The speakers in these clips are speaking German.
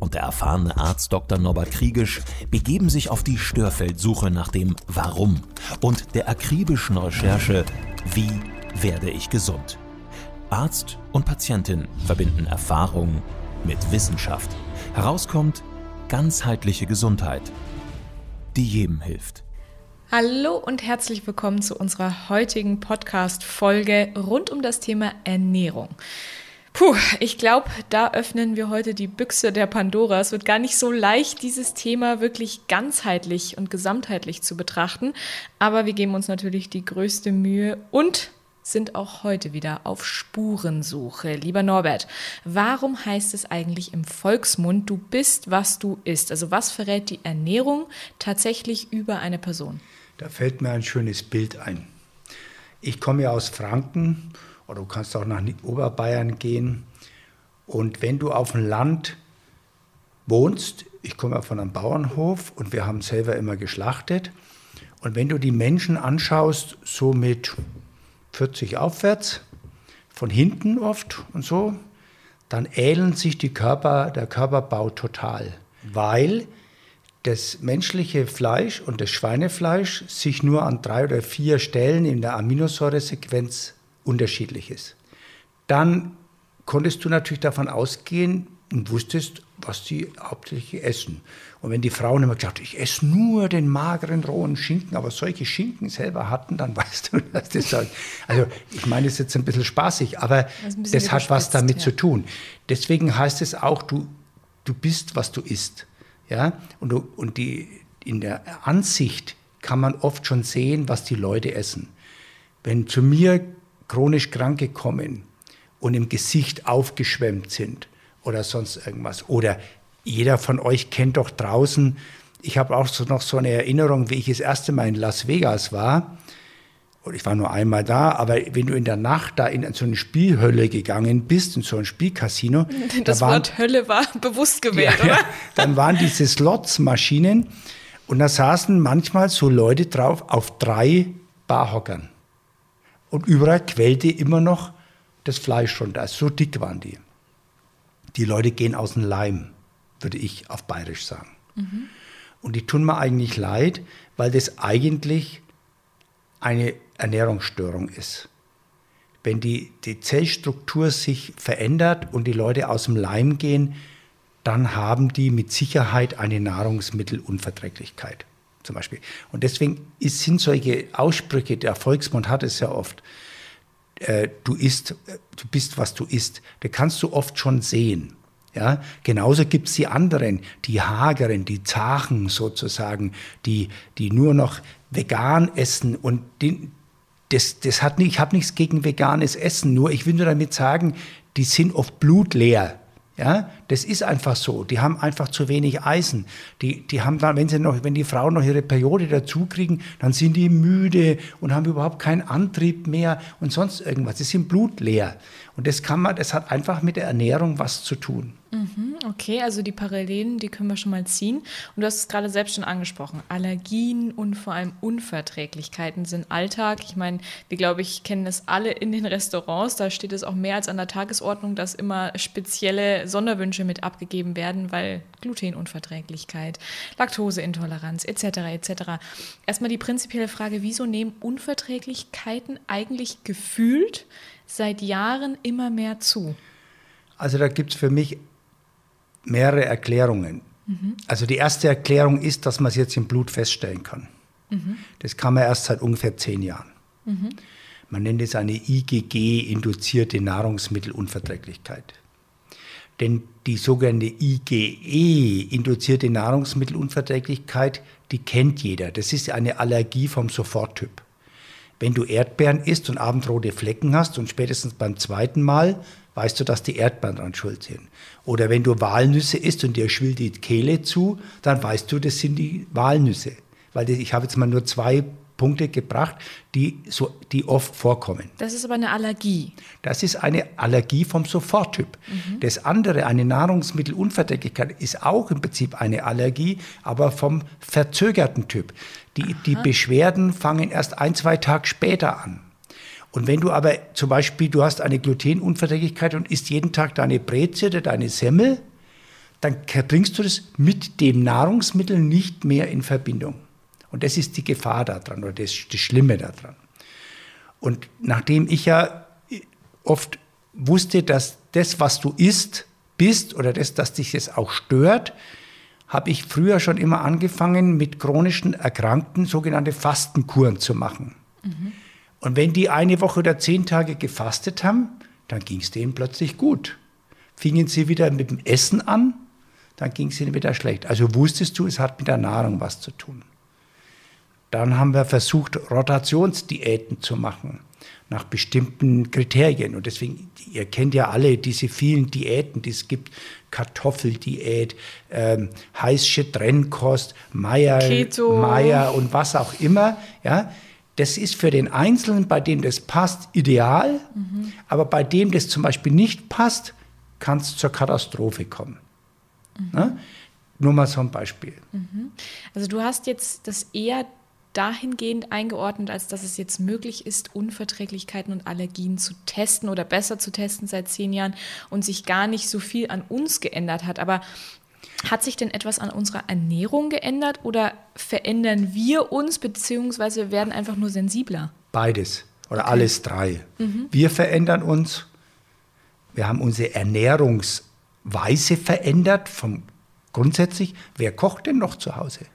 und der erfahrene Arzt Dr. Norbert Kriegisch begeben sich auf die Störfeldsuche nach dem Warum und der akribischen Recherche Wie werde ich gesund? Arzt und Patientin verbinden Erfahrung mit Wissenschaft. Herauskommt ganzheitliche Gesundheit, die jedem hilft. Hallo und herzlich willkommen zu unserer heutigen Podcast-Folge rund um das Thema Ernährung. Puh, ich glaube, da öffnen wir heute die Büchse der Pandora. Es wird gar nicht so leicht, dieses Thema wirklich ganzheitlich und gesamtheitlich zu betrachten. Aber wir geben uns natürlich die größte Mühe und sind auch heute wieder auf Spurensuche. Lieber Norbert, warum heißt es eigentlich im Volksmund, du bist, was du isst? Also was verrät die Ernährung tatsächlich über eine Person? Da fällt mir ein schönes Bild ein. Ich komme ja aus Franken oder du kannst auch nach Oberbayern gehen. Und wenn du auf dem Land wohnst, ich komme ja von einem Bauernhof und wir haben selber immer geschlachtet. Und wenn du die Menschen anschaust, so mit 40 aufwärts, von hinten oft und so, dann ähneln sich die Körper, der Körperbau total. Weil das menschliche Fleisch und das Schweinefleisch sich nur an drei oder vier Stellen in der Aminosäuresequenz unterschiedlich ist. Dann konntest du natürlich davon ausgehen und wusstest, was die hauptsächlich essen. Und wenn die Frauen immer gesagt ich esse nur den mageren rohen Schinken, aber solche Schinken selber hatten, dann weißt du, dass das halt, also ich meine, das ist jetzt ein bisschen spaßig, aber das, das hat was damit ja. zu tun. Deswegen heißt es auch, du, du bist, was du isst. Ja? Und, du, und die, in der Ansicht kann man oft schon sehen, was die Leute essen. Wenn zu mir chronisch Kranke kommen und im Gesicht aufgeschwemmt sind oder sonst irgendwas. Oder jeder von euch kennt doch draußen, ich habe auch so noch so eine Erinnerung, wie ich das erste Mal in Las Vegas war. Und ich war nur einmal da, aber wenn du in der Nacht da in so eine Spielhölle gegangen bist, in so ein Spielcasino. Das da waren, Wort Hölle war bewusst gewählt, ja, oder? Ja, dann waren diese Slots-Maschinen und da saßen manchmal so Leute drauf auf drei Barhockern. Und überall quellte immer noch das Fleisch runter. So dick waren die. Die Leute gehen aus dem Leim, würde ich auf Bayerisch sagen. Mhm. Und die tun mir eigentlich leid, weil das eigentlich eine Ernährungsstörung ist. Wenn die, die Zellstruktur sich verändert und die Leute aus dem Leim gehen, dann haben die mit Sicherheit eine Nahrungsmittelunverträglichkeit zum Beispiel. Und deswegen sind solche Aussprüche, der Volksmund hat es ja oft, äh, du isst, äh, du bist, was du isst, da kannst du oft schon sehen. Ja, genauso gibt es die anderen, die Hageren, die Zachen sozusagen, die, die nur noch vegan essen und die, das, das hat nicht, ich habe nichts gegen veganes Essen, nur ich will nur damit sagen, die sind oft blutleer. Ja, das ist einfach so. Die haben einfach zu wenig Eisen. Die, die haben dann, wenn sie noch, wenn die Frauen noch ihre Periode dazu kriegen, dann sind die müde und haben überhaupt keinen Antrieb mehr und sonst irgendwas. Sie sind blutleer. Und das kann man, das hat einfach mit der Ernährung was zu tun. Mhm, okay, also die Parallelen, die können wir schon mal ziehen. Und du hast es gerade selbst schon angesprochen. Allergien und vor allem Unverträglichkeiten sind Alltag. Ich meine, wir glaube ich kennen es alle in den Restaurants. Da steht es auch mehr als an der Tagesordnung, dass immer spezielle Sonderwünsche mit abgegeben werden, weil Glutenunverträglichkeit, Laktoseintoleranz etc. etc. Erstmal die prinzipielle Frage, wieso nehmen Unverträglichkeiten eigentlich gefühlt seit Jahren immer mehr zu? Also da gibt es für mich mehrere Erklärungen. Mhm. Also die erste Erklärung ist, dass man es jetzt im Blut feststellen kann. Mhm. Das kann man erst seit ungefähr zehn Jahren. Mhm. Man nennt es eine IgG-induzierte Nahrungsmittelunverträglichkeit. Denn die sogenannte IgE-induzierte Nahrungsmittelunverträglichkeit, die kennt jeder. Das ist eine Allergie vom Soforttyp. Wenn du Erdbeeren isst und abendrote Flecken hast und spätestens beim zweiten Mal weißt du, dass die Erdbeeren dran schuld sind. Oder wenn du Walnüsse isst und dir schwillt die Kehle zu, dann weißt du, das sind die Walnüsse. Weil ich habe jetzt mal nur zwei Punkte gebracht, die, so, die oft vorkommen. Das ist aber eine Allergie. Das ist eine Allergie vom Soforttyp. Mhm. Das andere, eine Nahrungsmittelunverträglichkeit, ist auch im Prinzip eine Allergie, aber vom verzögerten Typ. Die, die Beschwerden fangen erst ein, zwei Tage später an. Und wenn du aber zum Beispiel, du hast eine Glutenunverträglichkeit und isst jeden Tag deine Breze oder deine Semmel, dann bringst du das mit dem Nahrungsmittel nicht mehr in Verbindung. Und das ist die Gefahr daran oder das, das Schlimme daran. Und nachdem ich ja oft wusste, dass das, was du isst, bist oder das, dass dich das auch stört, habe ich früher schon immer angefangen, mit chronischen Erkrankten sogenannte Fastenkuren zu machen. Mhm. Und wenn die eine Woche oder zehn Tage gefastet haben, dann ging es denen plötzlich gut. Fingen sie wieder mit dem Essen an, dann ging es ihnen wieder schlecht. Also wusstest du, es hat mit der Nahrung was zu tun. Dann haben wir versucht, Rotationsdiäten zu machen nach bestimmten Kriterien. Und deswegen, ihr kennt ja alle diese vielen Diäten, die es gibt. Kartoffeldiät, ähm, heißsche Trennkost, Meier, Keto. Meier und was auch immer. Ja, das ist für den Einzelnen, bei dem das passt, ideal. Mhm. Aber bei dem das zum Beispiel nicht passt, kann es zur Katastrophe kommen. Mhm. Ne? Nur mal so ein Beispiel. Mhm. Also du hast jetzt das eher dahingehend eingeordnet, als dass es jetzt möglich ist, Unverträglichkeiten und Allergien zu testen oder besser zu testen seit zehn Jahren und sich gar nicht so viel an uns geändert hat. Aber hat sich denn etwas an unserer Ernährung geändert oder verändern wir uns beziehungsweise werden einfach nur sensibler? Beides oder okay. alles drei. Mhm. Wir verändern uns. Wir haben unsere Ernährungsweise verändert vom grundsätzlich. Wer kocht denn noch zu Hause?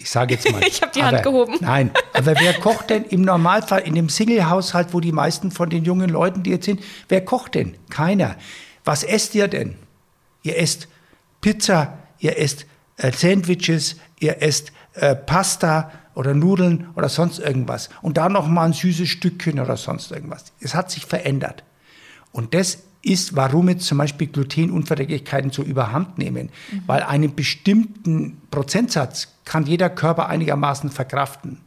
Ich sage jetzt mal. ich habe die aber, Hand gehoben. Nein, aber wer kocht denn im Normalfall in dem Single-Haushalt, wo die meisten von den jungen Leuten, die jetzt sind, wer kocht denn? Keiner. Was esst ihr denn? Ihr esst Pizza, ihr esst äh, Sandwiches, ihr esst äh, Pasta oder Nudeln oder sonst irgendwas. Und da noch mal ein süßes Stückchen oder sonst irgendwas. Es hat sich verändert. Und das ist, warum jetzt zum Beispiel Glutenunverträglichkeiten so überhand nehmen. Mhm. Weil einen bestimmten Prozentsatz kann jeder Körper einigermaßen verkraften.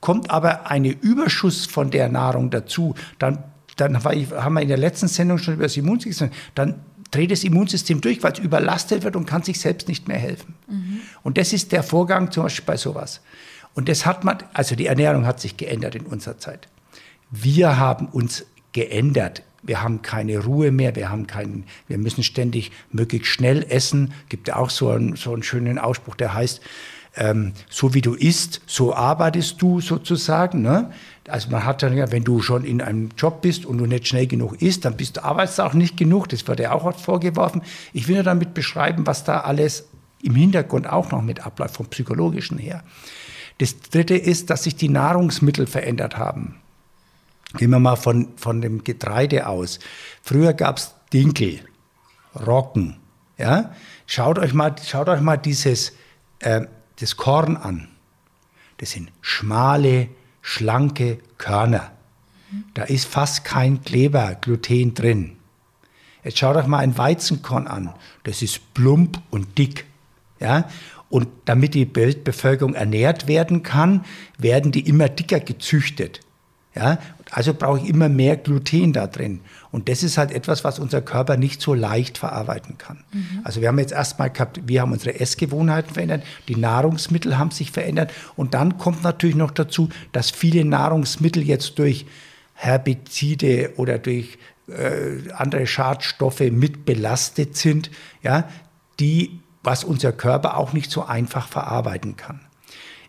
Kommt aber ein Überschuss von der Nahrung dazu, dann, dann haben wir in der letzten Sendung schon über das Immunsystem, dann dreht das Immunsystem durch, weil es überlastet wird und kann sich selbst nicht mehr helfen. Mhm. Und das ist der Vorgang zum Beispiel bei sowas. Und das hat man, also die Ernährung hat sich geändert in unserer Zeit. Wir haben uns geändert wir haben keine Ruhe mehr, wir haben keinen, wir müssen ständig möglichst schnell essen. Gibt ja auch so einen, so einen schönen Ausspruch, der heißt, ähm, so wie du isst, so arbeitest du sozusagen. Ne? Also man hat dann ja, wenn du schon in einem Job bist und du nicht schnell genug isst, dann bist du arbeitest auch nicht genug. Das wird ja auch oft vorgeworfen. Ich will nur damit beschreiben, was da alles im Hintergrund auch noch mit abläuft, vom psychologischen her. Das Dritte ist, dass sich die Nahrungsmittel verändert haben. Gehen wir mal von, von dem Getreide aus. Früher gab es Dinkel, Rocken. Ja? Schaut, euch mal, schaut euch mal dieses äh, das Korn an. Das sind schmale, schlanke Körner. Da ist fast kein Kleber, Gluten drin. Jetzt schaut euch mal ein Weizenkorn an. Das ist plump und dick. Ja? Und damit die Weltbevölkerung ernährt werden kann, werden die immer dicker gezüchtet. Ja? Also brauche ich immer mehr Gluten da drin. Und das ist halt etwas, was unser Körper nicht so leicht verarbeiten kann. Mhm. Also wir haben jetzt erstmal gehabt, wir haben unsere Essgewohnheiten verändert, die Nahrungsmittel haben sich verändert. Und dann kommt natürlich noch dazu, dass viele Nahrungsmittel jetzt durch Herbizide oder durch äh, andere Schadstoffe mit belastet sind, ja, die, was unser Körper auch nicht so einfach verarbeiten kann.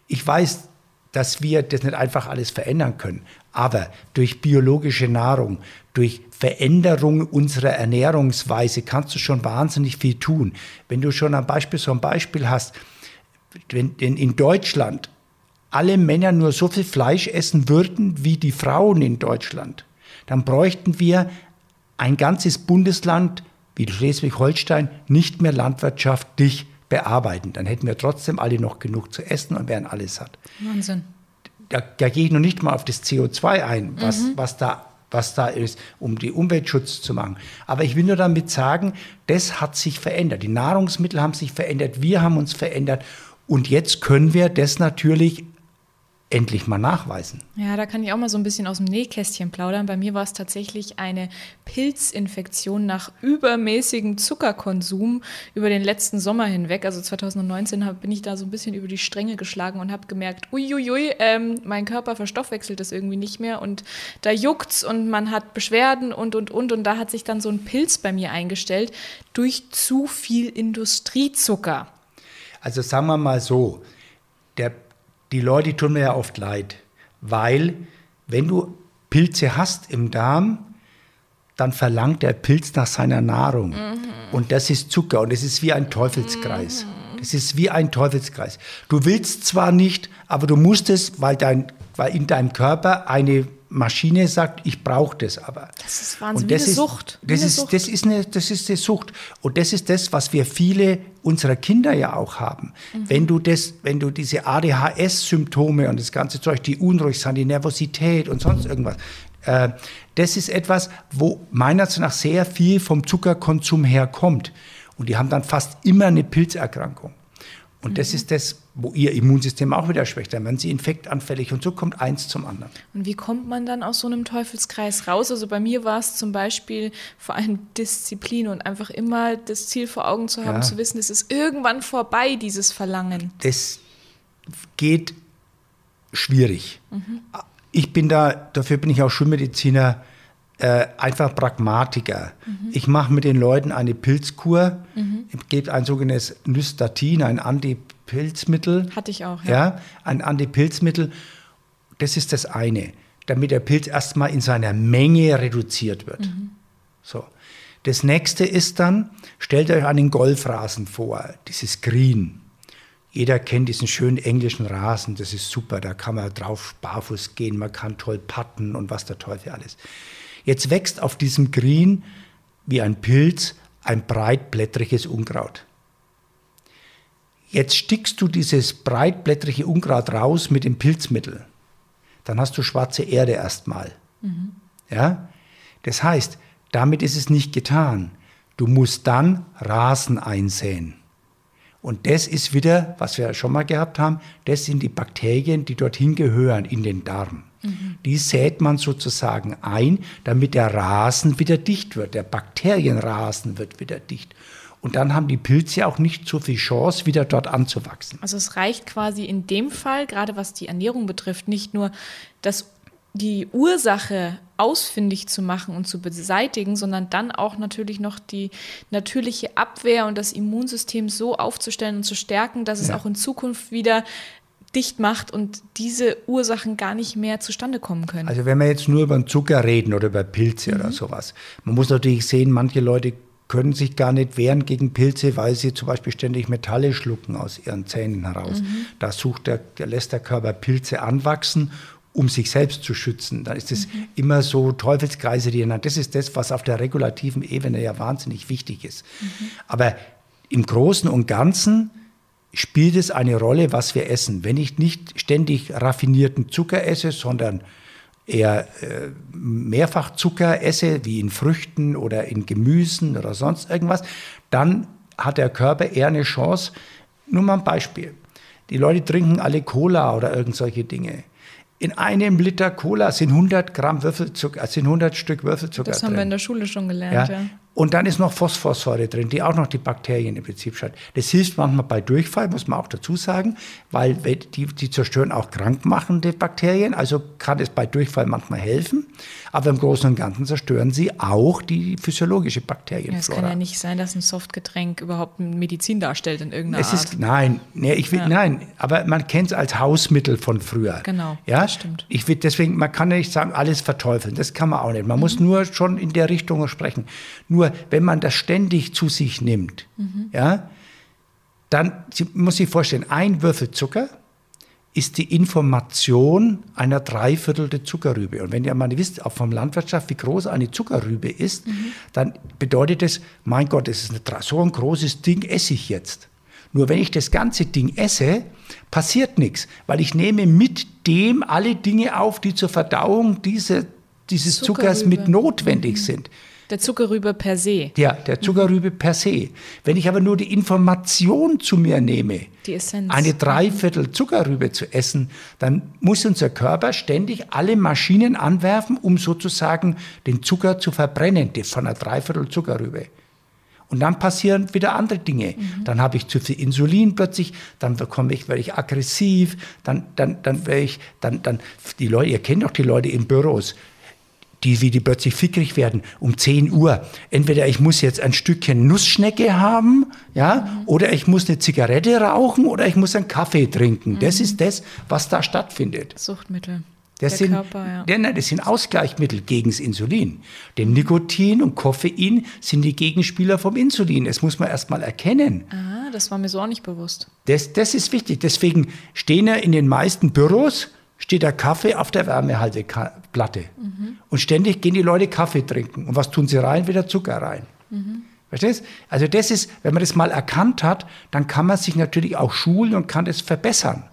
Ich weiß, dass wir das nicht einfach alles verändern können. Aber durch biologische Nahrung, durch Veränderung unserer Ernährungsweise kannst du schon wahnsinnig viel tun. Wenn du schon ein Beispiel, so ein Beispiel hast, wenn in Deutschland alle Männer nur so viel Fleisch essen würden wie die Frauen in Deutschland, dann bräuchten wir ein ganzes Bundesland wie Schleswig-Holstein nicht mehr landwirtschaftlich bearbeiten. Dann hätten wir trotzdem alle noch genug zu essen und wären alles satt. Wahnsinn da, da gehe ich noch nicht mal auf das CO2 ein, was, mhm. was, da, was da ist, um die Umweltschutz zu machen. Aber ich will nur damit sagen, das hat sich verändert. Die Nahrungsmittel haben sich verändert, wir haben uns verändert. Und jetzt können wir das natürlich endlich mal nachweisen. Ja, da kann ich auch mal so ein bisschen aus dem Nähkästchen plaudern. Bei mir war es tatsächlich eine Pilzinfektion nach übermäßigem Zuckerkonsum über den letzten Sommer hinweg. Also 2019 hab, bin ich da so ein bisschen über die Stränge geschlagen und habe gemerkt, uiuiui, ähm, mein Körper verstoffwechselt das irgendwie nicht mehr und da juckt's und man hat Beschwerden und und und und da hat sich dann so ein Pilz bei mir eingestellt durch zu viel Industriezucker. Also sagen wir mal so, der die Leute tun mir ja oft leid, weil wenn du Pilze hast im Darm, dann verlangt der Pilz nach seiner Nahrung. Mhm. Und das ist Zucker und das ist wie ein Teufelskreis. Mhm. Das ist wie ein Teufelskreis. Du willst zwar nicht, aber du musst es, weil, dein, weil in deinem Körper eine Maschine sagt, ich brauche das aber. Das ist Wahnsinn, das wie eine Sucht. Das, eine ist, Sucht. das, ist eine, das ist eine Sucht. Und das ist das, was wir viele unserer Kinder ja auch haben. Mhm. Wenn du das, wenn du diese ADHS-Symptome und das ganze Zeug, die unruhig sind, die Nervosität und sonst irgendwas, äh, das ist etwas, wo meiner Meinung nach sehr viel vom Zuckerkonsum herkommt. Und die haben dann fast immer eine Pilzerkrankung. Und mhm. das ist das, wo ihr Immunsystem auch wieder schwächt. Dann werden sie infektanfällig und so kommt eins zum anderen. Und wie kommt man dann aus so einem Teufelskreis raus? Also bei mir war es zum Beispiel vor allem Disziplin und einfach immer das Ziel vor Augen zu haben, ja. zu wissen, es ist irgendwann vorbei, dieses Verlangen. Das geht schwierig. Mhm. Ich bin da, dafür bin ich auch Schulmediziner, äh, einfach Pragmatiker. Mhm. Ich mache mit den Leuten eine Pilzkur, mhm. gebe ein sogenanntes Nystatin, ein Antipilzmittel. Hatte ich auch, ja. ja ein Antipilzmittel. Das ist das eine, damit der Pilz erstmal in seiner Menge reduziert wird. Mhm. So. Das nächste ist dann, stellt euch einen Golfrasen vor, dieses Green. Jeder kennt diesen schönen englischen Rasen, das ist super, da kann man drauf barfuß gehen, man kann toll patten und was der Teufel alles. Jetzt wächst auf diesem Grün wie ein Pilz ein breitblättriges Unkraut. Jetzt stickst du dieses breitblättrige Unkraut raus mit dem Pilzmittel. Dann hast du schwarze Erde erstmal. Mhm. Ja? Das heißt, damit ist es nicht getan. Du musst dann Rasen einsäen. Und das ist wieder, was wir schon mal gehabt haben, das sind die Bakterien, die dorthin gehören, in den Darm. Die sät man sozusagen ein, damit der Rasen wieder dicht wird. Der Bakterienrasen wird wieder dicht. Und dann haben die Pilze auch nicht so viel Chance, wieder dort anzuwachsen. Also es reicht quasi in dem Fall, gerade was die Ernährung betrifft, nicht nur das, die Ursache ausfindig zu machen und zu beseitigen, sondern dann auch natürlich noch die natürliche Abwehr und das Immunsystem so aufzustellen und zu stärken, dass es ja. auch in Zukunft wieder dicht macht und diese Ursachen gar nicht mehr zustande kommen können. Also wenn wir jetzt nur über den Zucker reden oder über Pilze mhm. oder sowas, man muss natürlich sehen, manche Leute können sich gar nicht wehren gegen Pilze, weil sie zum Beispiel ständig Metalle schlucken aus ihren Zähnen heraus. Mhm. Da sucht der, der lässt der Körper Pilze anwachsen, um sich selbst zu schützen. Da ist es mhm. immer so Teufelskreise, die Das ist das, was auf der regulativen Ebene ja wahnsinnig wichtig ist. Mhm. Aber im Großen und Ganzen spielt es eine Rolle, was wir essen. Wenn ich nicht ständig raffinierten Zucker esse, sondern eher äh, mehrfach Zucker esse, wie in Früchten oder in Gemüsen oder sonst irgendwas, dann hat der Körper eher eine Chance. Nur mal ein Beispiel. Die Leute trinken alle Cola oder irgend solche Dinge. In einem Liter Cola sind 100 Gramm Würfelzucker, sind 100 Stück Würfelzucker Das haben drin. wir in der Schule schon gelernt, ja. ja. Und dann ist noch Phosphorsäure drin, die auch noch die Bakterien im Prinzip schaltet. Das hilft manchmal bei Durchfall, muss man auch dazu sagen, weil die, die zerstören auch krankmachende Bakterien. Also kann es bei Durchfall manchmal helfen. Aber im Großen und Ganzen zerstören sie auch die physiologische Bakterienflora. Ja, es kann ja nicht sein, dass ein Softgetränk überhaupt Medizin darstellt in irgendeiner es Art. Ist, nein, nee, ich will, ja. nein, aber man kennt es als Hausmittel von früher. Genau, ja? das stimmt. Ich will deswegen, man kann ja nicht sagen, alles verteufeln. Das kann man auch nicht. Man mhm. muss nur schon in der Richtung sprechen. Nur wenn man das ständig zu sich nimmt, mhm. ja, dann Sie, muss sich vorstellen, ein Würfel Zucker ist die Information einer Dreiviertel der Zuckerrübe. Und wenn ihr mal wisst, auch vom Landwirtschaft, wie groß eine Zuckerrübe ist, mhm. dann bedeutet es, mein Gott, das ist eine, so ein großes Ding, esse ich jetzt. Nur wenn ich das ganze Ding esse, passiert nichts, weil ich nehme mit dem alle Dinge auf, die zur Verdauung diese, dieses Zuckers mit notwendig mhm. sind. Der Zuckerrübe per se. Ja, der Zuckerrübe per se. Wenn ich aber nur die Information zu mir nehme, Die Essenz. eine Dreiviertel Zuckerrübe zu essen, dann muss unser Körper ständig alle Maschinen anwerfen, um sozusagen den Zucker zu verbrennen, die von einer Dreiviertel Zuckerrübe. Und dann passieren wieder andere Dinge. Dann habe ich zu viel Insulin plötzlich, dann bekomme ich, werde ich aggressiv, dann, dann, dann werde ich, dann, dann, die Leute, ihr kennt doch die Leute in Büros, die, wie die plötzlich fickrig werden, um 10 Uhr. Entweder ich muss jetzt ein Stückchen Nussschnecke haben, ja, oder ich muss eine Zigarette rauchen oder ich muss einen Kaffee trinken. Das ist das, was da stattfindet. Suchtmittel. Das der sind, Körper, ja. ja, nein, das sind Ausgleichsmittel gegen das Insulin. Denn Nikotin und Koffein sind die Gegenspieler vom Insulin. Das muss man erst mal erkennen. Ah, das war mir so auch nicht bewusst. Das, das ist wichtig. Deswegen stehen ja in den meisten Büros steht der Kaffee auf der Wärmehalteplatte. Und ständig gehen die Leute Kaffee trinken. Und was tun sie rein? Wieder Zucker rein. Verstehst? Also das ist, wenn man das mal erkannt hat, dann kann man sich natürlich auch schulen und kann das verbessern.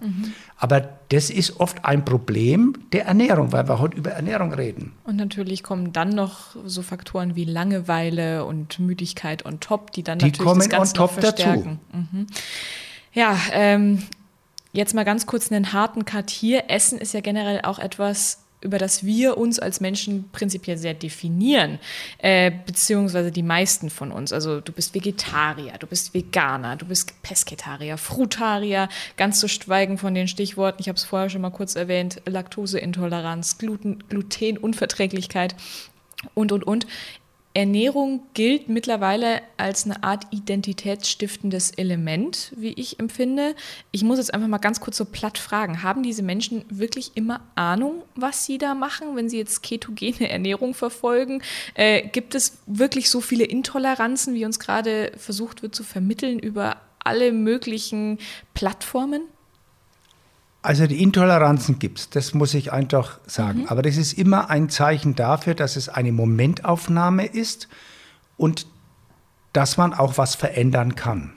Aber das ist oft ein Problem der Ernährung, weil wir heute über Ernährung reden. Und natürlich kommen dann noch so Faktoren wie Langeweile und Müdigkeit on top, die dann Die natürlich kommen das Ganze on top noch dazu. verstärken. Mhm. Ja, ähm, jetzt mal ganz kurz einen harten Cut hier. Essen ist ja generell auch etwas, über das wir uns als Menschen prinzipiell sehr definieren, äh, beziehungsweise die meisten von uns. Also du bist Vegetarier, du bist Veganer, du bist Pesketarier, Frutarier, ganz zu schweigen von den Stichworten, ich habe es vorher schon mal kurz erwähnt, Laktoseintoleranz, Gluten, Glutenunverträglichkeit und, und, und. Ernährung gilt mittlerweile als eine Art identitätsstiftendes Element, wie ich empfinde. Ich muss jetzt einfach mal ganz kurz so platt fragen, haben diese Menschen wirklich immer Ahnung, was sie da machen, wenn sie jetzt ketogene Ernährung verfolgen? Äh, gibt es wirklich so viele Intoleranzen, wie uns gerade versucht wird zu vermitteln über alle möglichen Plattformen? Also die Intoleranzen gibt es, das muss ich einfach sagen. Aber das ist immer ein Zeichen dafür, dass es eine Momentaufnahme ist und dass man auch was verändern kann.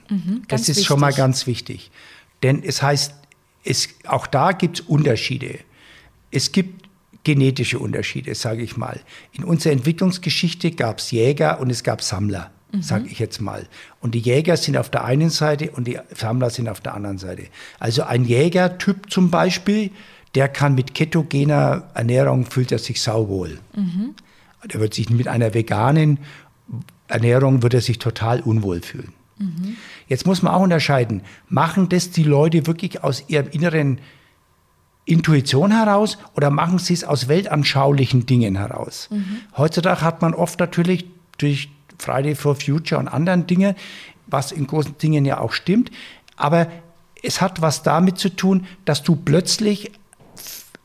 ganz das ist schon mal wichtig. ganz wichtig. Denn es heißt, es, auch da gibt es Unterschiede. Es gibt genetische Unterschiede, sage ich mal. In unserer Entwicklungsgeschichte gab es Jäger und es gab Sammler, sage ich jetzt mal. Und die Jäger sind auf der einen Seite und die Sammler sind auf der anderen Seite. Also ein Jägertyp zum Beispiel, der kann mit ketogener Ernährung fühlt er sich sauwohl. Der wird sich mit einer veganen Ernährung wird er sich total unwohl fühlen. Jetzt muss man auch unterscheiden, machen das die Leute wirklich aus ihrem inneren Intuition heraus oder machen sie es aus weltanschaulichen Dingen heraus? Heutzutage hat man oft natürlich durch Friday for Future und anderen Dinge, was in großen Dingen ja auch stimmt, aber es hat was damit zu tun, dass du plötzlich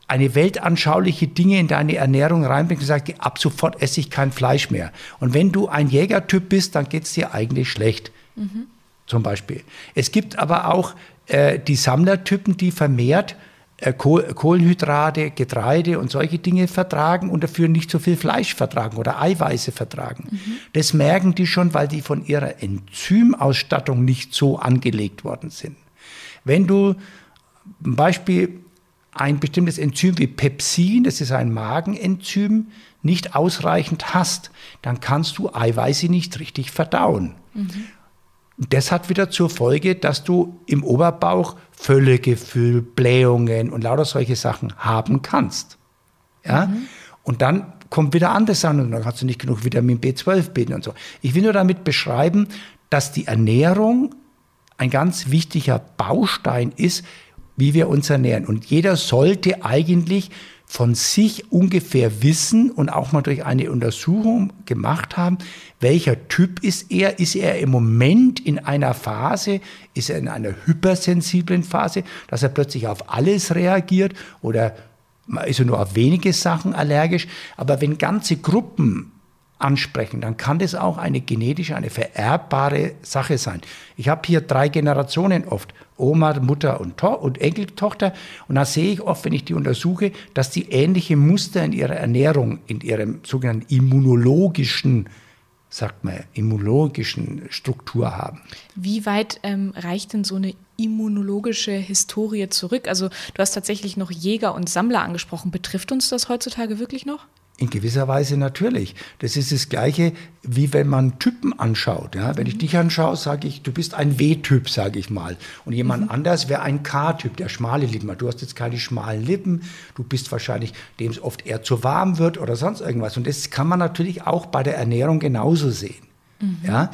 eine weltanschauliche Dinge in deine Ernährung reinbringst und sagst, ab sofort esse ich kein Fleisch mehr. Und wenn du ein Jägertyp bist, dann geht es dir eigentlich schlecht. Zum Beispiel. Es gibt aber auch äh, die Sammlertypen, die vermehrt Kohlenhydrate, Getreide und solche Dinge vertragen und dafür nicht so viel Fleisch vertragen oder Eiweiße vertragen. Das merken die schon, weil die von ihrer Enzymausstattung nicht so angelegt worden sind. Wenn du zum Beispiel ein bestimmtes Enzym wie Pepsin, das ist ein Magenenzym, nicht ausreichend hast, dann kannst du Eiweiße nicht richtig verdauen. Und das hat wieder zur Folge, dass du im Oberbauch Völlegefühl, Blähungen und lauter solche Sachen haben kannst. Ja? Und dann kommt wieder andere Sachen und dann kannst du nicht genug Vitamin B12 bilden und so. Ich will nur damit beschreiben, dass die Ernährung ein ganz wichtiger Baustein ist, wie wir uns ernähren. Und jeder sollte eigentlich von sich ungefähr wissen und auch mal durch eine Untersuchung gemacht haben, welcher Typ ist er? Ist er im Moment in einer Phase, ist er in einer hypersensiblen Phase, dass er plötzlich auf alles reagiert oder ist er nur auf wenige Sachen allergisch? Aber wenn ganze Gruppen ansprechen, dann kann das auch eine genetische, eine vererbbare Sache sein. Ich habe hier drei Generationen oft, Oma, Mutter und, to und Enkeltochter. Und da sehe ich oft, wenn ich die untersuche, dass die ähnliche Muster in ihrer Ernährung, in ihrem sogenannten immunologischen, sagt man, immunologischen Struktur haben. Wie weit ähm, reicht denn so eine immunologische Historie zurück? Also du hast tatsächlich noch Jäger und Sammler angesprochen. Betrifft uns das heutzutage wirklich noch? In gewisser Weise natürlich. Das ist das Gleiche, wie wenn man Typen anschaut. Ja? Wenn ich dich anschaue, sage ich, du bist ein W-Typ, sage ich mal. Und jemand mhm. anders wäre ein K-Typ, der schmale Lippen hat. Du hast jetzt keine schmalen Lippen. Du bist wahrscheinlich, dem es oft eher zu warm wird oder sonst irgendwas. Und das kann man natürlich auch bei der Ernährung genauso sehen. Mhm. Ja?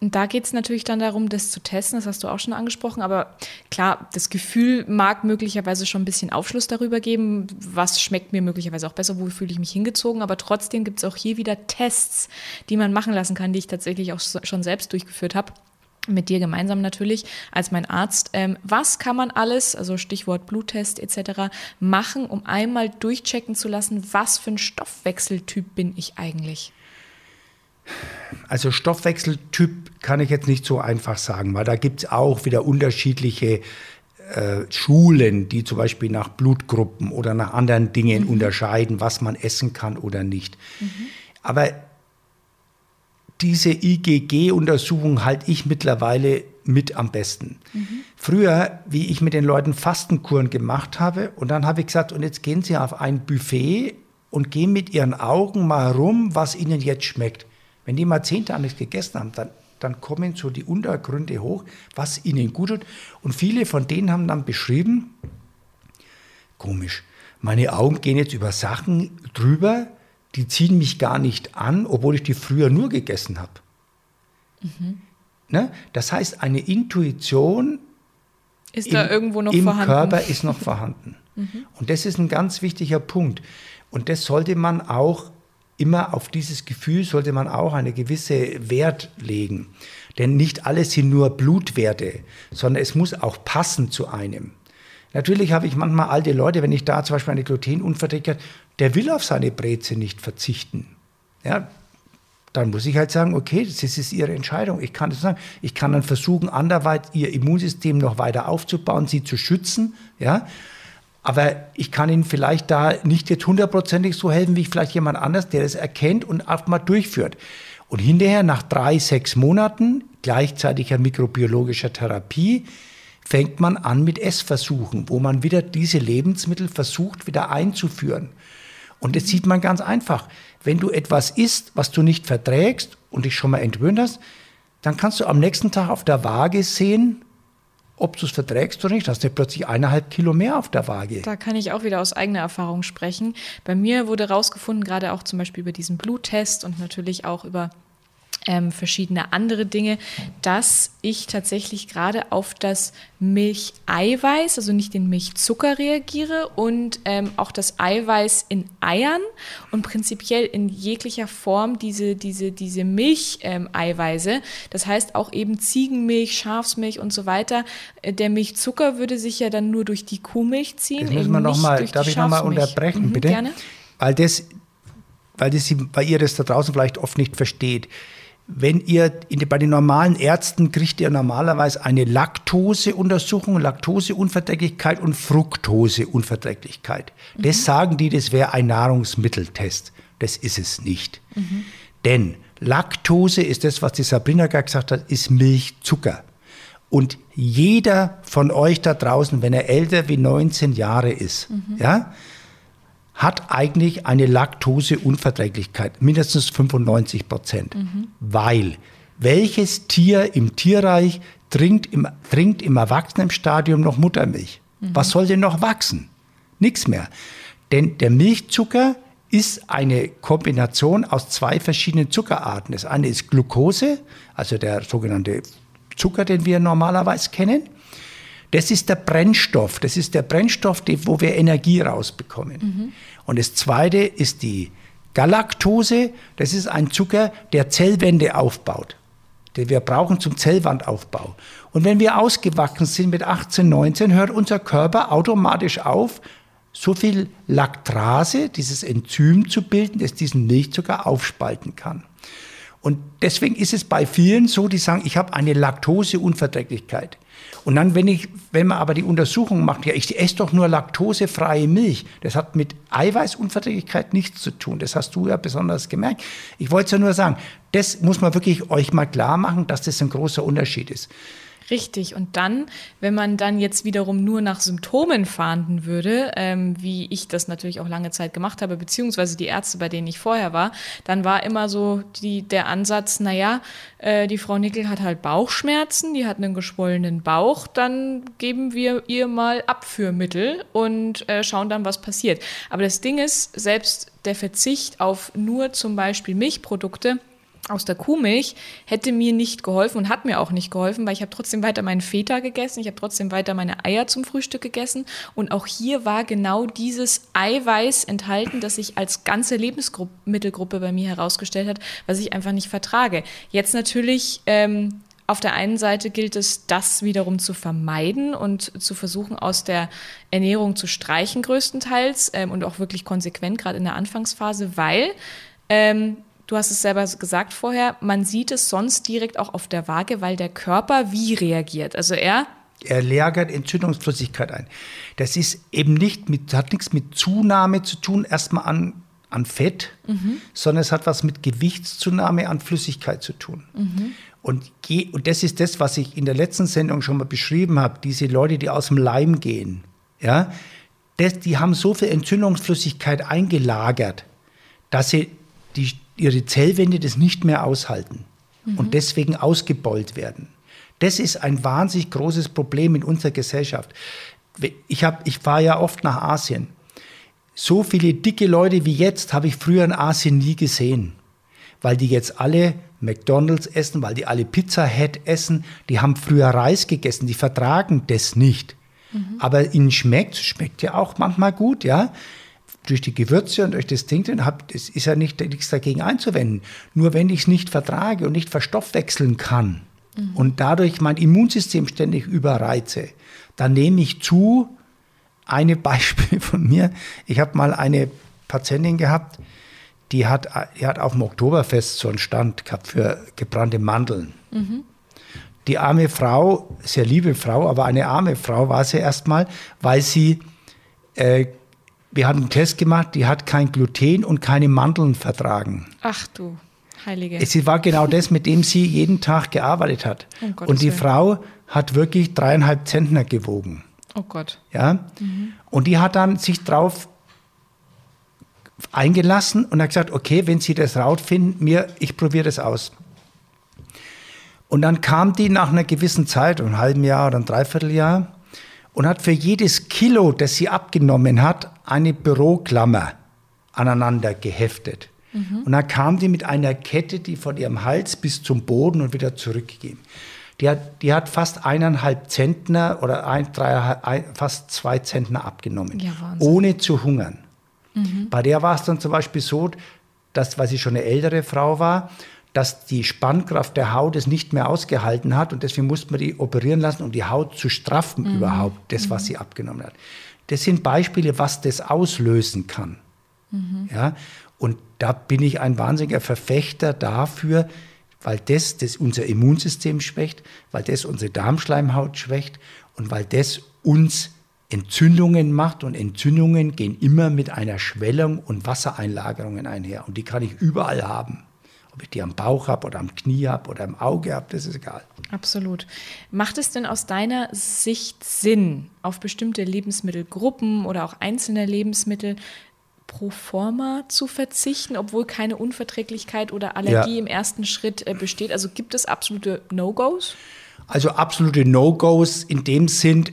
Und da geht es natürlich dann darum, das zu testen, das hast du auch schon angesprochen. Aber klar, das Gefühl mag möglicherweise schon ein bisschen Aufschluss darüber geben, was schmeckt mir möglicherweise auch besser, wo fühle ich mich hingezogen. Aber trotzdem gibt es auch hier wieder Tests, die man machen lassen kann, die ich tatsächlich auch schon selbst durchgeführt habe mit dir gemeinsam natürlich als mein Arzt. Ähm, was kann man alles, also Stichwort Bluttest etc., machen, um einmal durchchecken zu lassen, was für ein Stoffwechseltyp bin ich eigentlich? Also Stoffwechseltyp kann ich jetzt nicht so einfach sagen, weil da gibt es auch wieder unterschiedliche äh, Schulen, die zum Beispiel nach Blutgruppen oder nach anderen Dingen mhm. unterscheiden, was man essen kann oder nicht. Mhm. Aber diese IgG-Untersuchung halte ich mittlerweile mit am besten. Mhm. Früher, wie ich mit den Leuten Fastenkuren gemacht habe, und dann habe ich gesagt, und jetzt gehen Sie auf ein Buffet und gehen mit Ihren Augen mal rum, was Ihnen jetzt schmeckt. Wenn die mal zehn Tage nichts gegessen haben, dann, dann kommen so die Untergründe hoch, was ihnen gut tut. Und viele von denen haben dann beschrieben, komisch, meine Augen gehen jetzt über Sachen drüber, die ziehen mich gar nicht an, obwohl ich die früher nur gegessen habe. Mhm. Ne? Das heißt, eine Intuition ist da irgendwo noch im vorhanden. Körper ist noch vorhanden. Mhm. Und das ist ein ganz wichtiger Punkt. Und das sollte man auch immer auf dieses Gefühl sollte man auch eine gewisse Wert legen. Denn nicht alles sind nur Blutwerte, sondern es muss auch passen zu einem. Natürlich habe ich manchmal alte Leute, wenn ich da zum Beispiel eine Glutenunverträglichkeit, der will auf seine Breze nicht verzichten. Ja, dann muss ich halt sagen, okay, das ist ihre Entscheidung. Ich kann das sagen. Ich kann dann versuchen, anderweit ihr Immunsystem noch weiter aufzubauen, sie zu schützen. Ja, aber ich kann Ihnen vielleicht da nicht jetzt hundertprozentig so helfen, wie vielleicht jemand anders, der das erkennt und auch mal durchführt. Und hinterher, nach drei, sechs Monaten gleichzeitiger mikrobiologischer Therapie, fängt man an mit Essversuchen, wo man wieder diese Lebensmittel versucht, wieder einzuführen. Und das sieht man ganz einfach. Wenn du etwas isst, was du nicht verträgst und dich schon mal entwöhnt hast, dann kannst du am nächsten Tag auf der Waage sehen, ob du es verträgst oder nicht, hast du plötzlich eineinhalb Kilo mehr auf der Waage. Da kann ich auch wieder aus eigener Erfahrung sprechen. Bei mir wurde herausgefunden, gerade auch zum Beispiel über diesen Bluttest und natürlich auch über ähm, verschiedene andere Dinge, dass ich tatsächlich gerade auf das Milcheiweiß, also nicht den Milchzucker reagiere und ähm, auch das Eiweiß in Eiern und prinzipiell in jeglicher Form diese, diese, diese Milcheiweiße, ähm, das heißt auch eben Ziegenmilch, Schafsmilch und so weiter. Äh, der Milchzucker würde sich ja dann nur durch die Kuhmilch ziehen. Das müssen wir noch mal, darf ich nochmal unterbrechen, mhm, bitte? Gerne. Weil das, weil, das, weil ihr das da draußen vielleicht oft nicht versteht wenn ihr in, bei den normalen Ärzten kriegt ihr normalerweise eine Laktoseuntersuchung, Laktoseunverträglichkeit und Fructoseunverträglichkeit. Mhm. Das sagen die, das wäre ein Nahrungsmitteltest. Das ist es nicht. Mhm. Denn Laktose ist das, was die Sabrina gerade gesagt hat, ist Milchzucker. Und jeder von euch da draußen, wenn er älter wie 19 Jahre ist, mhm. ja, hat eigentlich eine Laktoseunverträglichkeit, mindestens 95 Prozent. Mhm. Weil welches Tier im Tierreich trinkt im, trinkt im Erwachsenenstadium noch Muttermilch? Mhm. Was soll denn noch wachsen? Nichts mehr. Denn der Milchzucker ist eine Kombination aus zwei verschiedenen Zuckerarten. Das eine ist Glucose, also der sogenannte Zucker, den wir normalerweise kennen. Das ist der Brennstoff. Das ist der Brennstoff, wo wir Energie rausbekommen. Mhm. Und das zweite ist die Galaktose. Das ist ein Zucker, der Zellwände aufbaut, den wir brauchen zum Zellwandaufbau. Und wenn wir ausgewachsen sind mit 18, 19, hört unser Körper automatisch auf, so viel Laktrase, dieses Enzym zu bilden, das diesen Milchzucker aufspalten kann. Und deswegen ist es bei vielen so, die sagen, ich habe eine Laktoseunverträglichkeit. Und dann, wenn, ich, wenn man aber die Untersuchung macht, ja, ich esse doch nur laktosefreie Milch. Das hat mit Eiweißunverträglichkeit nichts zu tun. Das hast du ja besonders gemerkt. Ich wollte es ja nur sagen, das muss man wirklich euch mal klar machen, dass das ein großer Unterschied ist. Richtig. Und dann, wenn man dann jetzt wiederum nur nach Symptomen fahnden würde, ähm, wie ich das natürlich auch lange Zeit gemacht habe, beziehungsweise die Ärzte, bei denen ich vorher war, dann war immer so die, der Ansatz, naja, äh, die Frau Nickel hat halt Bauchschmerzen, die hat einen geschwollenen Bauch, dann geben wir ihr mal Abführmittel und äh, schauen dann, was passiert. Aber das Ding ist, selbst der Verzicht auf nur zum Beispiel Milchprodukte, aus der Kuhmilch hätte mir nicht geholfen und hat mir auch nicht geholfen, weil ich habe trotzdem weiter meinen Feta gegessen, ich habe trotzdem weiter meine Eier zum Frühstück gegessen und auch hier war genau dieses Eiweiß enthalten, das sich als ganze Lebensmittelgruppe bei mir herausgestellt hat, was ich einfach nicht vertrage. Jetzt natürlich ähm, auf der einen Seite gilt es, das wiederum zu vermeiden und zu versuchen, aus der Ernährung zu streichen größtenteils ähm, und auch wirklich konsequent, gerade in der Anfangsphase, weil ähm, Du hast es selber gesagt vorher, man sieht es sonst direkt auch auf der Waage, weil der Körper wie reagiert. Also er er lagert Entzündungsflüssigkeit ein. Das ist eben nicht mit, hat nichts mit Zunahme zu tun, erstmal an, an Fett, mhm. sondern es hat was mit Gewichtszunahme an Flüssigkeit zu tun. Mhm. Und, und das ist das, was ich in der letzten Sendung schon mal beschrieben habe, diese Leute, die aus dem Leim gehen, ja, das, die haben so viel Entzündungsflüssigkeit eingelagert, dass sie die, ihre Zellwände das nicht mehr aushalten mhm. und deswegen ausgebeult werden. Das ist ein wahnsinnig großes Problem in unserer Gesellschaft. Ich, ich fahre ja oft nach Asien. So viele dicke Leute wie jetzt habe ich früher in Asien nie gesehen, weil die jetzt alle McDonald's essen, weil die alle Pizza Head essen. Die haben früher Reis gegessen, die vertragen das nicht. Mhm. Aber ihnen schmeckt, schmeckt ja auch manchmal gut, ja durch die Gewürze und durch das Ding, dann hab, das ist ja nicht, nichts dagegen einzuwenden. Nur wenn ich es nicht vertrage und nicht verstoffwechseln kann mhm. und dadurch mein Immunsystem ständig überreize, dann nehme ich zu, eine Beispiel von mir, ich habe mal eine Patientin gehabt, die hat, die hat auf dem Oktoberfest so einen Stand gehabt für gebrannte Mandeln. Mhm. Die arme Frau, sehr liebe Frau, aber eine arme Frau war sie erstmal, weil sie äh, wir haben einen Test gemacht, die hat kein Gluten und keine Mandeln vertragen. Ach du, Heilige. Es war genau das, mit dem sie jeden Tag gearbeitet hat. Um und die Willen. Frau hat wirklich dreieinhalb Zentner gewogen. Oh Gott. Ja. Mhm. Und die hat dann sich drauf eingelassen und hat gesagt, okay, wenn Sie das raut finden, mir, ich probiere das aus. Und dann kam die nach einer gewissen Zeit, einem halben Jahr oder ein Dreivierteljahr, und hat für jedes Kilo, das sie abgenommen hat, eine Büroklammer aneinander geheftet. Mhm. Und dann kam die mit einer Kette, die von ihrem Hals bis zum Boden und wieder zurückging. Die hat, die hat fast eineinhalb Zentner oder ein, drei, ein, fast zwei Zentner abgenommen, ja, ohne zu hungern. Mhm. Bei der war es dann zum Beispiel so, dass, weil sie schon eine ältere Frau war, dass die Spannkraft der Haut es nicht mehr ausgehalten hat und deswegen musste man die operieren lassen, um die Haut zu straffen mhm. überhaupt, das, was mhm. sie abgenommen hat. Das sind Beispiele, was das auslösen kann. Mhm. Ja? Und da bin ich ein wahnsinniger Verfechter dafür, weil das, das unser Immunsystem schwächt, weil das unsere Darmschleimhaut schwächt und weil das uns Entzündungen macht und Entzündungen gehen immer mit einer Schwellung und Wassereinlagerungen einher und die kann ich überall haben. Ob ich die am Bauch habe oder am Knie habe oder im Auge habe, das ist egal. Absolut. Macht es denn aus deiner Sicht Sinn, auf bestimmte Lebensmittelgruppen oder auch einzelne Lebensmittel pro forma zu verzichten, obwohl keine Unverträglichkeit oder Allergie ja. im ersten Schritt äh, besteht? Also gibt es absolute No-Gos? Also absolute No-Gos in dem Sinn,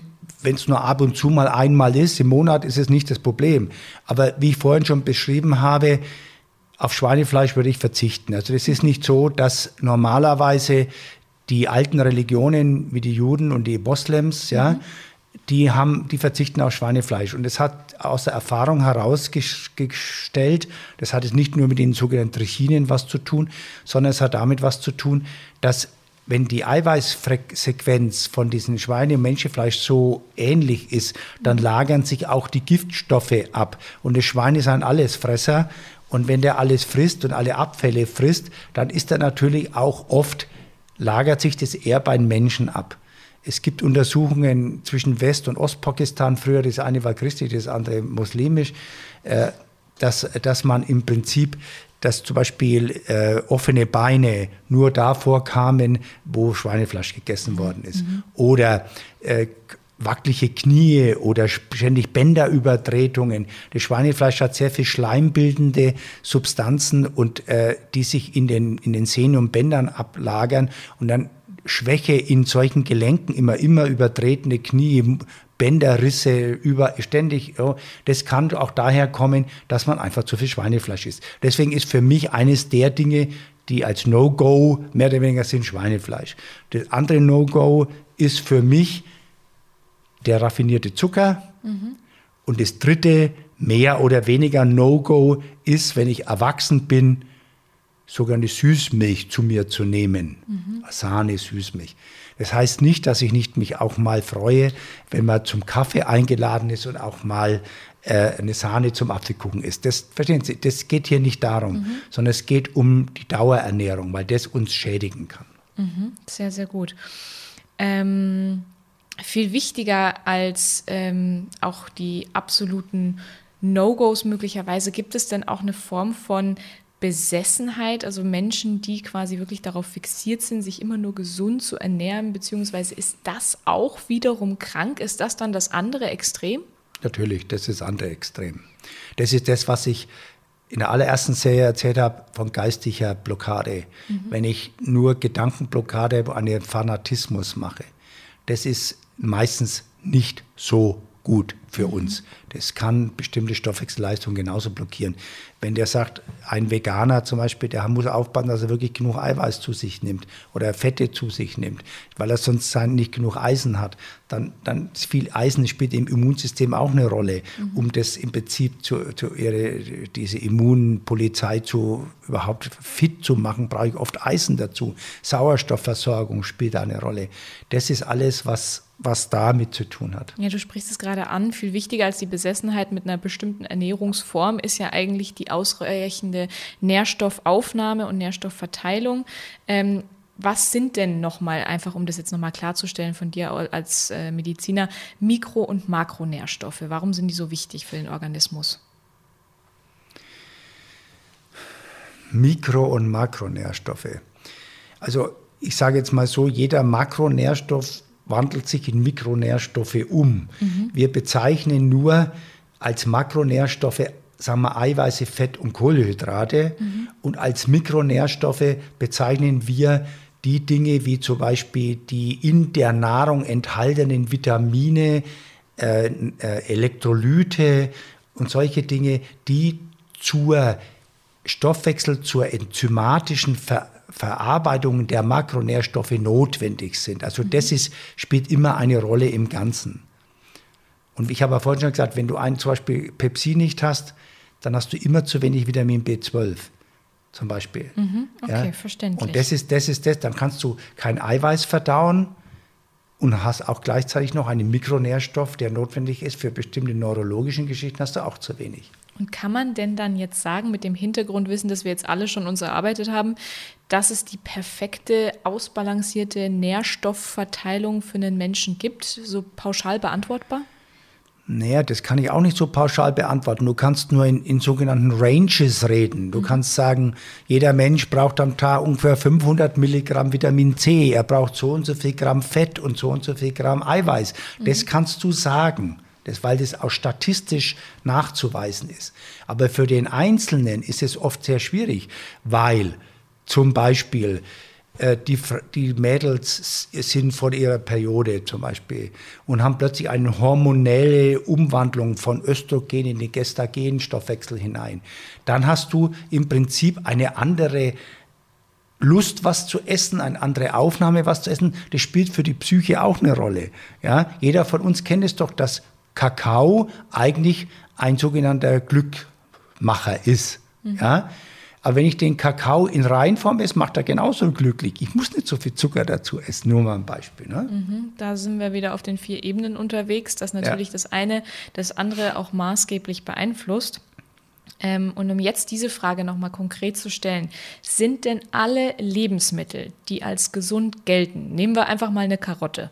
wenn es nur ab und zu mal einmal ist, im Monat ist es nicht das Problem. Aber wie ich vorhin schon beschrieben habe, auf Schweinefleisch würde ich verzichten. Also es ist nicht so, dass normalerweise die alten Religionen wie die Juden und die Moslems, ja, mhm. die haben, die verzichten auf Schweinefleisch. Und es hat aus der Erfahrung herausgestellt, das hat es nicht nur mit den sogenannten Trichinen was zu tun, sondern es hat damit was zu tun, dass wenn die Eiweißsequenz von diesem Schweine- und Menschenfleisch so ähnlich ist, dann lagern sich auch die Giftstoffe ab. Und das Schwein ist ein Allesfresser und wenn der alles frisst und alle Abfälle frisst, dann ist er natürlich auch oft, lagert sich das eher bei den Menschen ab. Es gibt Untersuchungen zwischen West- und Ostpakistan, früher das eine war christlich, das andere muslimisch, äh, dass, dass man im Prinzip dass zum Beispiel äh, offene Beine nur da vorkamen, wo Schweinefleisch gegessen worden ist. Mhm. Oder äh, wackelige Knie oder ständig Bänderübertretungen. Das Schweinefleisch hat sehr viel schleimbildende Substanzen und äh, die sich in den, in den Sehnen und Bändern ablagern und dann Schwäche in solchen Gelenken, immer, immer übertretene Knie, Bänderrisse, über, ständig. Ja, das kann auch daher kommen, dass man einfach zu viel Schweinefleisch isst. Deswegen ist für mich eines der Dinge, die als No-Go mehr oder weniger sind Schweinefleisch. Das andere No-Go ist für mich der raffinierte Zucker. Mhm. Und das dritte, mehr oder weniger No-Go, ist, wenn ich erwachsen bin, sogar eine Süßmilch zu mir zu nehmen. Mhm. Sahne, Süßmilch. Das heißt nicht, dass ich nicht mich auch mal freue, wenn man zum Kaffee eingeladen ist und auch mal äh, eine Sahne zum Apfelkuchen isst. Das, verstehen Sie, das geht hier nicht darum, mhm. sondern es geht um die Dauerernährung, weil das uns schädigen kann. Mhm. Sehr, sehr gut. Ähm, viel wichtiger als ähm, auch die absoluten No-Gos möglicherweise, gibt es denn auch eine Form von Besessenheit, also Menschen, die quasi wirklich darauf fixiert sind, sich immer nur gesund zu ernähren, beziehungsweise ist das auch wiederum krank? Ist das dann das andere Extrem? Natürlich, das ist das andere Extrem. Das ist das, was ich in der allerersten Serie erzählt habe von geistiger Blockade. Mhm. Wenn ich nur Gedankenblockade an den Fanatismus mache, das ist meistens nicht so gut für uns. Das kann bestimmte Stoffwechselleistungen genauso blockieren. Wenn der sagt, ein Veganer zum Beispiel, der muss aufpassen, dass er wirklich genug Eiweiß zu sich nimmt oder Fette zu sich nimmt, weil er sonst nicht genug Eisen hat, dann, dann viel Eisen spielt im Immunsystem auch eine Rolle, mhm. um das im Prinzip zu, zu ihre, diese Immunpolizei zu überhaupt fit zu machen, brauche ich oft Eisen dazu. Sauerstoffversorgung spielt eine Rolle. Das ist alles, was was damit zu tun hat. Ja, du sprichst es gerade an. Viel wichtiger als die Besessenheit mit einer bestimmten Ernährungsform ist ja eigentlich die ausreichende Nährstoffaufnahme und Nährstoffverteilung. Ähm, was sind denn nochmal, einfach um das jetzt nochmal klarzustellen von dir als äh, Mediziner, Mikro- und Makronährstoffe? Warum sind die so wichtig für den Organismus? Mikro- und Makronährstoffe. Also ich sage jetzt mal so, jeder Makronährstoff wandelt sich in Mikronährstoffe um. Mhm. Wir bezeichnen nur als Makronährstoffe sagen wir, Eiweiße, Fett und Kohlenhydrate. Mhm. Und als Mikronährstoffe bezeichnen wir die Dinge wie zum Beispiel die in der Nahrung enthaltenen Vitamine, äh, äh, Elektrolyte und solche Dinge, die zur Stoffwechsel, zur enzymatischen Ver Verarbeitung der Makronährstoffe notwendig sind. Also das ist, spielt immer eine Rolle im Ganzen. Und ich habe ja vorhin schon gesagt, wenn du einen zum Beispiel Pepsi nicht hast, dann hast du immer zu wenig Vitamin B12 zum Beispiel. Mhm, okay, ja? verständlich. Und das ist, das ist das, dann kannst du kein Eiweiß verdauen und hast auch gleichzeitig noch einen Mikronährstoff, der notwendig ist für bestimmte neurologischen Geschichten, hast du auch zu wenig. Und kann man denn dann jetzt sagen, mit dem Hintergrundwissen, dass wir jetzt alle schon uns erarbeitet haben, dass es die perfekte, ausbalancierte Nährstoffverteilung für einen Menschen gibt, so pauschal beantwortbar? Naja, das kann ich auch nicht so pauschal beantworten. Du kannst nur in, in sogenannten Ranges reden. Du mhm. kannst sagen, jeder Mensch braucht am Tag ungefähr 500 Milligramm Vitamin C. Er braucht so und so viel Gramm Fett und so und so viel Gramm Eiweiß. Mhm. Das kannst du sagen. Das, weil das auch statistisch nachzuweisen ist. Aber für den Einzelnen ist es oft sehr schwierig, weil zum Beispiel äh, die, die Mädels sind vor ihrer Periode zum Beispiel und haben plötzlich eine hormonelle Umwandlung von Östrogen in den Gestagenstoffwechsel hinein. Dann hast du im Prinzip eine andere Lust, was zu essen, eine andere Aufnahme, was zu essen, das spielt für die Psyche auch eine Rolle. Ja, jeder von uns kennt es doch, dass Kakao eigentlich ein sogenannter Glückmacher ist. Mhm. Ja? Aber wenn ich den Kakao in Reinform esse, macht er genauso glücklich. Ich muss nicht so viel Zucker dazu essen, nur mal ein Beispiel. Ne? Mhm, da sind wir wieder auf den vier Ebenen unterwegs, dass natürlich ja. das eine das andere auch maßgeblich beeinflusst. Ähm, und um jetzt diese Frage nochmal konkret zu stellen, sind denn alle Lebensmittel, die als gesund gelten, nehmen wir einfach mal eine Karotte,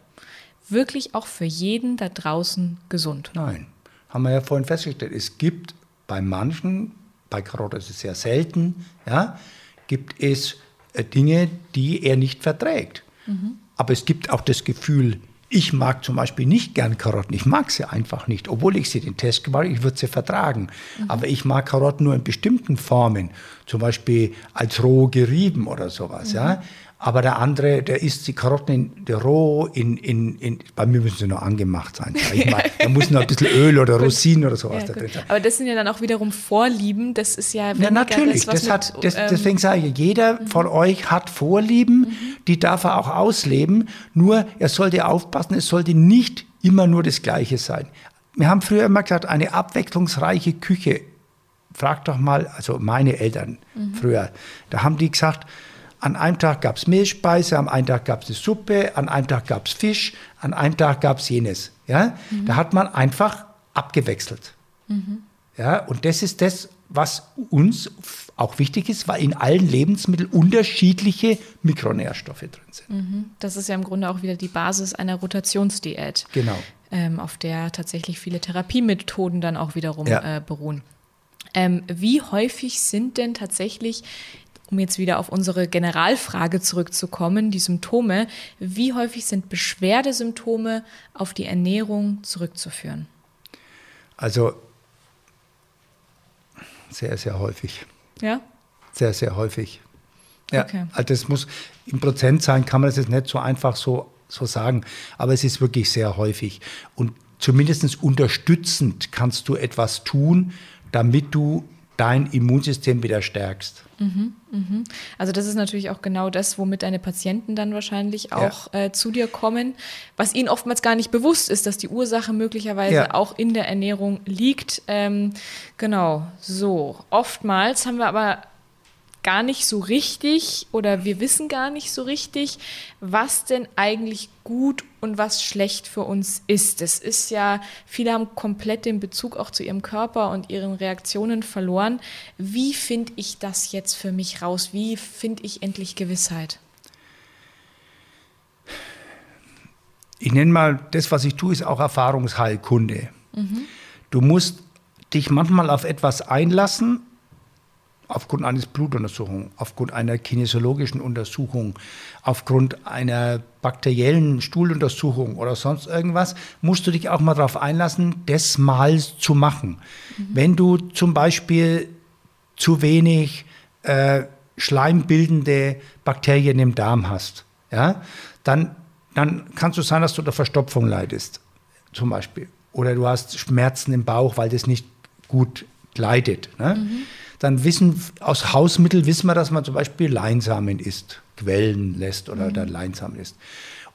wirklich auch für jeden da draußen gesund? Nein, haben wir ja vorhin festgestellt. Es gibt bei manchen bei Karotten ist es sehr selten, ja, gibt es äh, Dinge, die er nicht verträgt. Mhm. Aber es gibt auch das Gefühl, ich mag zum Beispiel nicht gern Karotten. Ich mag sie einfach nicht, obwohl ich sie den Test gemacht habe, ich würde sie vertragen. Mhm. Aber ich mag Karotten nur in bestimmten Formen, zum Beispiel als roh gerieben oder sowas. Mhm. Ja? Aber der andere, der isst die Karotten in, der roh, in, in, in, bei mir müssen sie noch angemacht sein. Ich mal. da muss noch ein bisschen Öl oder Rosinen oder sowas ja, da drin sein. Aber das sind ja dann auch wiederum Vorlieben. Das ist ja Ja, natürlich. Das, das hat, mit, das, deswegen sage ich, jeder mhm. von euch hat Vorlieben, mhm. die darf er auch ausleben. Nur, er sollte aufpassen, es sollte nicht immer nur das Gleiche sein. Wir haben früher immer gesagt, eine abwechslungsreiche Küche. Frag doch mal, also meine Eltern mhm. früher, da haben die gesagt, an einem Tag gab es Milchspeise, an einem Tag gab es eine Suppe, an einem Tag gab es Fisch, an einem Tag gab es jenes. Ja? Mhm. Da hat man einfach abgewechselt. Mhm. Ja? Und das ist das, was uns auch wichtig ist, weil in allen Lebensmitteln unterschiedliche Mikronährstoffe drin sind. Mhm. Das ist ja im Grunde auch wieder die Basis einer Rotationsdiät. Genau. Ähm, auf der tatsächlich viele Therapiemethoden dann auch wiederum ja. äh, beruhen. Ähm, wie häufig sind denn tatsächlich um jetzt wieder auf unsere Generalfrage zurückzukommen, die Symptome, wie häufig sind Beschwerdesymptome auf die Ernährung zurückzuführen? Also sehr, sehr häufig. Ja? Sehr, sehr häufig. Ja, okay. also das muss in Prozentzahlen kann man das jetzt nicht so einfach so, so sagen, aber es ist wirklich sehr häufig. Und zumindest unterstützend kannst du etwas tun, damit du dein Immunsystem wieder stärkst. Mhm, mhm. Also das ist natürlich auch genau das, womit deine Patienten dann wahrscheinlich auch ja. äh, zu dir kommen, was ihnen oftmals gar nicht bewusst ist, dass die Ursache möglicherweise ja. auch in der Ernährung liegt. Ähm, genau, so. Oftmals haben wir aber gar nicht so richtig oder wir wissen gar nicht so richtig, was denn eigentlich gut und was schlecht für uns ist. Es ist ja, viele haben komplett den Bezug auch zu ihrem Körper und ihren Reaktionen verloren. Wie finde ich das jetzt für mich raus? Wie finde ich endlich Gewissheit? Ich nenne mal, das, was ich tue, ist auch Erfahrungsheilkunde. Mhm. Du musst dich manchmal auf etwas einlassen aufgrund eines Blutuntersuchung, aufgrund einer kinesiologischen Untersuchung, aufgrund einer bakteriellen Stuhluntersuchung oder sonst irgendwas, musst du dich auch mal darauf einlassen, das mal zu machen. Mhm. Wenn du zum Beispiel zu wenig äh, schleimbildende Bakterien im Darm hast, ja, dann, dann kann es so sein, dass du unter Verstopfung leidest, zum Beispiel. Oder du hast Schmerzen im Bauch, weil das nicht gut gleitet. Ne? Mhm dann wissen, aus Hausmitteln wissen wir, dass man zum Beispiel Leinsamen isst, quellen lässt oder mhm. dann Leinsamen isst.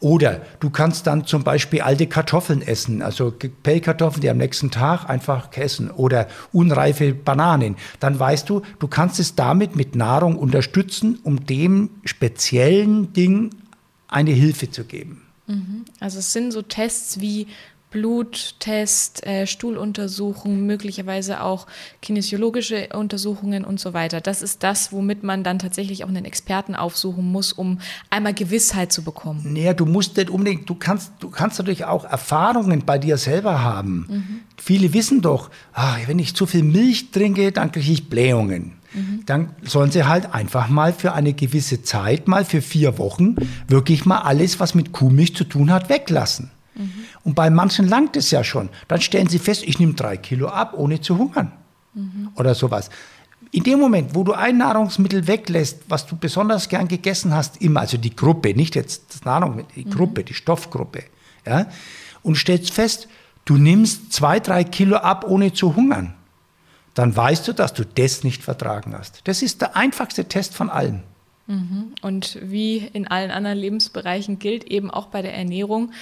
Oder du kannst dann zum Beispiel alte Kartoffeln essen, also Pellkartoffeln, die am nächsten Tag einfach essen oder unreife Bananen. Dann weißt du, du kannst es damit mit Nahrung unterstützen, um dem speziellen Ding eine Hilfe zu geben. Mhm. Also es sind so Tests wie Bluttest, äh, Stuhluntersuchungen, möglicherweise auch kinesiologische Untersuchungen und so weiter. Das ist das, womit man dann tatsächlich auch einen Experten aufsuchen muss, um einmal Gewissheit zu bekommen. Naja, du musst nicht unbedingt, du kannst, du kannst natürlich auch Erfahrungen bei dir selber haben. Mhm. Viele wissen doch, ach, wenn ich zu viel Milch trinke, dann kriege ich Blähungen. Mhm. Dann sollen sie halt einfach mal für eine gewisse Zeit, mal für vier Wochen, wirklich mal alles, was mit Kuhmilch zu tun hat, weglassen. Mhm. Und bei manchen langt es ja schon. Dann stellen sie fest, ich nehme drei Kilo ab, ohne zu hungern. Mhm. Oder sowas. In dem Moment, wo du ein Nahrungsmittel weglässt, was du besonders gern gegessen hast, immer, also die Gruppe, nicht jetzt das Nahrungsmittel, die mhm. Gruppe, die Stoffgruppe, ja, und stellst fest, du nimmst zwei, drei Kilo ab, ohne zu hungern, dann weißt du, dass du das nicht vertragen hast. Das ist der einfachste Test von allen. Mhm. Und wie in allen anderen Lebensbereichen gilt eben auch bei der Ernährung,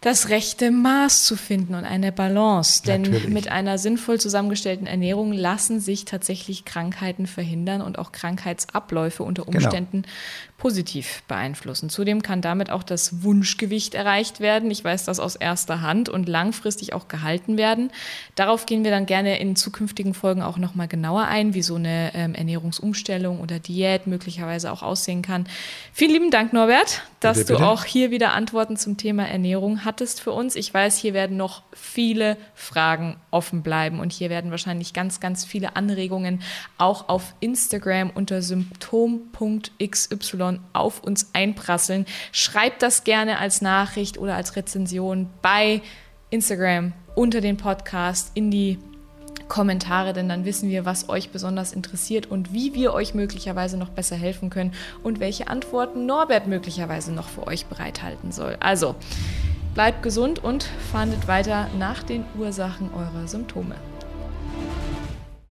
das rechte Maß zu finden und eine Balance. Denn Natürlich. mit einer sinnvoll zusammengestellten Ernährung lassen sich tatsächlich Krankheiten verhindern und auch Krankheitsabläufe unter genau. Umständen genau. positiv beeinflussen. Zudem kann damit auch das Wunschgewicht erreicht werden. Ich weiß das aus erster Hand und langfristig auch gehalten werden. Darauf gehen wir dann gerne in zukünftigen Folgen auch nochmal genauer ein, wie so eine ähm, Ernährungsumstellung oder Diät möglicherweise auch aussehen kann. Vielen lieben Dank, Norbert dass Bitte, du bitte? auch hier wieder Antworten zum Thema Ernährung hattest für uns. Ich weiß, hier werden noch viele Fragen offen bleiben und hier werden wahrscheinlich ganz, ganz viele Anregungen auch auf Instagram unter symptom.xy auf uns einprasseln. Schreibt das gerne als Nachricht oder als Rezension bei Instagram unter den Podcast in die Kommentare, denn dann wissen wir, was euch besonders interessiert und wie wir euch möglicherweise noch besser helfen können und welche Antworten Norbert möglicherweise noch für euch bereithalten soll. Also, bleibt gesund und fahndet weiter nach den Ursachen eurer Symptome.